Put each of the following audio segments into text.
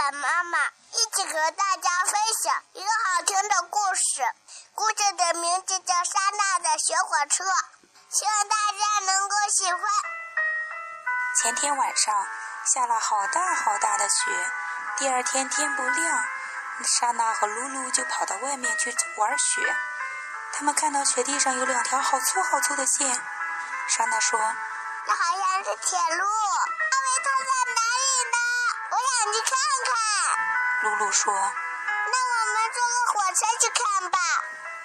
爸妈妈一起和大家分享一个好听的故事。故事的名字叫《莎娜的雪火车》，希望大家能够喜欢。前天晚上下了好大好大的雪，第二天天不亮，莎娜和露露就跑到外面去玩雪。他们看到雪地上有两条好粗好粗的线，莎娜说：“那好像是铁路，阿维特在哪里呢？我想去看看。”露露说：“那我们坐个火车去看吧。”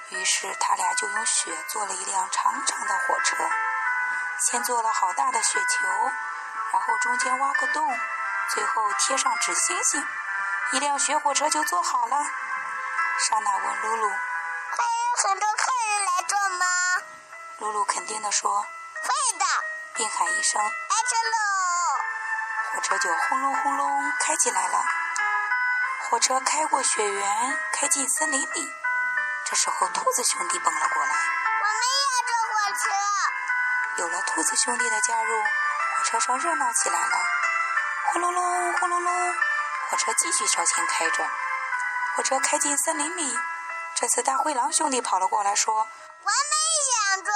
于是他俩就用雪做了一辆长长的火车，先做了好大的雪球，然后中间挖个洞，最后贴上纸星星，一辆雪火车就做好了。莎娜问露露。会有很多客人来坐吗？露露肯定地说：“会的。”并喊一声：“开车喽！”火车就轰隆轰隆开起来了。火车开过雪原，开进森林里。这时候，兔子兄弟蹦了过来：“我们也要坐火车。”有了兔子兄弟的加入，火车上热闹起来了。轰隆隆，轰隆隆，火车继续朝前开着。火车开进森林里。这次大灰狼兄弟跑了过来，说：“我没想坐。”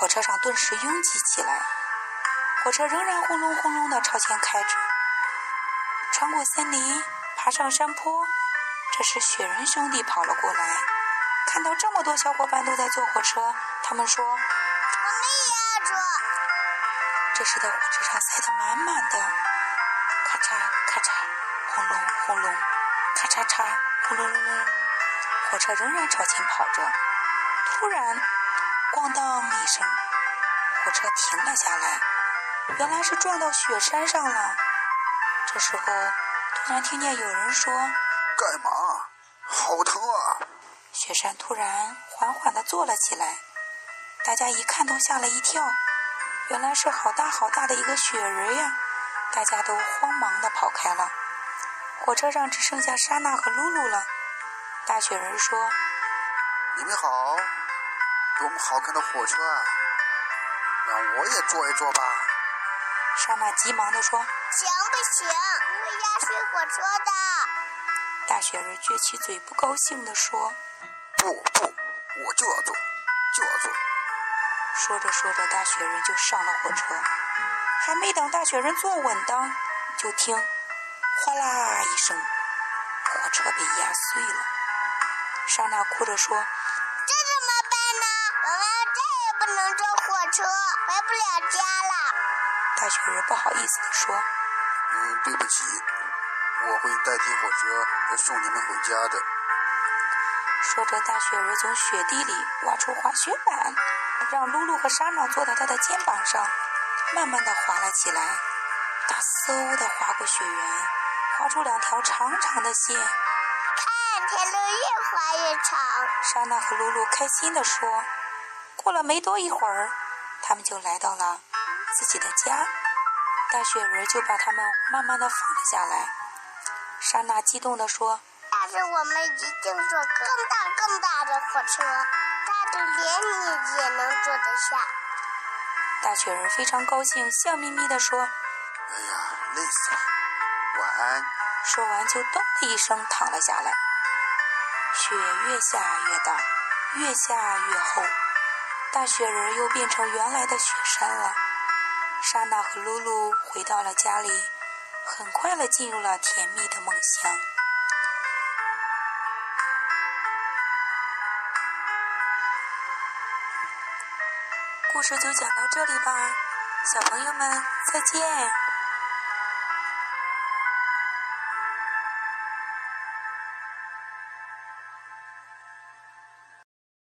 火车上顿时拥挤起来，火车仍然轰隆轰隆地朝前开着，穿过森林，爬上山坡。这时雪人兄弟跑了过来，看到这么多小伙伴都在坐火车，他们说：“我们也要坐。”这时的火车上塞得满满的，咔嚓咔嚓，轰隆轰隆，咔嚓嚓，轰隆隆隆。火车仍然朝前跑着，突然，咣当一声，火车停了下来。原来是撞到雪山上了。这时候，突然听见有人说：“干嘛？好疼啊！”雪山突然缓缓地坐了起来，大家一看都吓了一跳。原来是好大好大的一个雪人呀！大家都慌忙地跑开了。火车上只剩下莎娜和露露了。大雪人说：“你们好，多么好看的火车啊！让我也坐一坐吧。”莎娜急忙地说：“行不行？我会压碎火车的。”大雪人撅起嘴，不高兴地说：“不不，我就要坐，就要坐。”说着说着，大雪人就上了火车。还没等大雪人坐稳当，就听“哗啦”一声，火车被压碎了。莎娜哭着说：“这怎么办呢？我们再也不能坐火车，回不了家了。”大雪人不好意思地说：“嗯，对不起，我会代替火车送你们回家的。”说着，大雪人从雪地里挖出滑雪板，让露露和莎娜坐到他的肩膀上，慢慢地滑了起来。他嗖地滑过雪原，滑出两条长长的线。看铁路越滑越长，莎娜和露露开心地说。过了没多一会儿，他们就来到了自己的家。大雪人就把他们慢慢的放了下来。莎娜激动地说：“但是我们一定坐更大更大的火车，大的连你也能坐得下。”大雪人非常高兴，笑眯眯地说：“哎呀，累死了，晚安。”说完就咚的一声躺了下来。雪越下越大，越下越厚，大雪人又变成原来的雪山了。莎娜和露露回到了家里，很快的进入了甜蜜的梦乡。故事就讲到这里吧，小朋友们再见。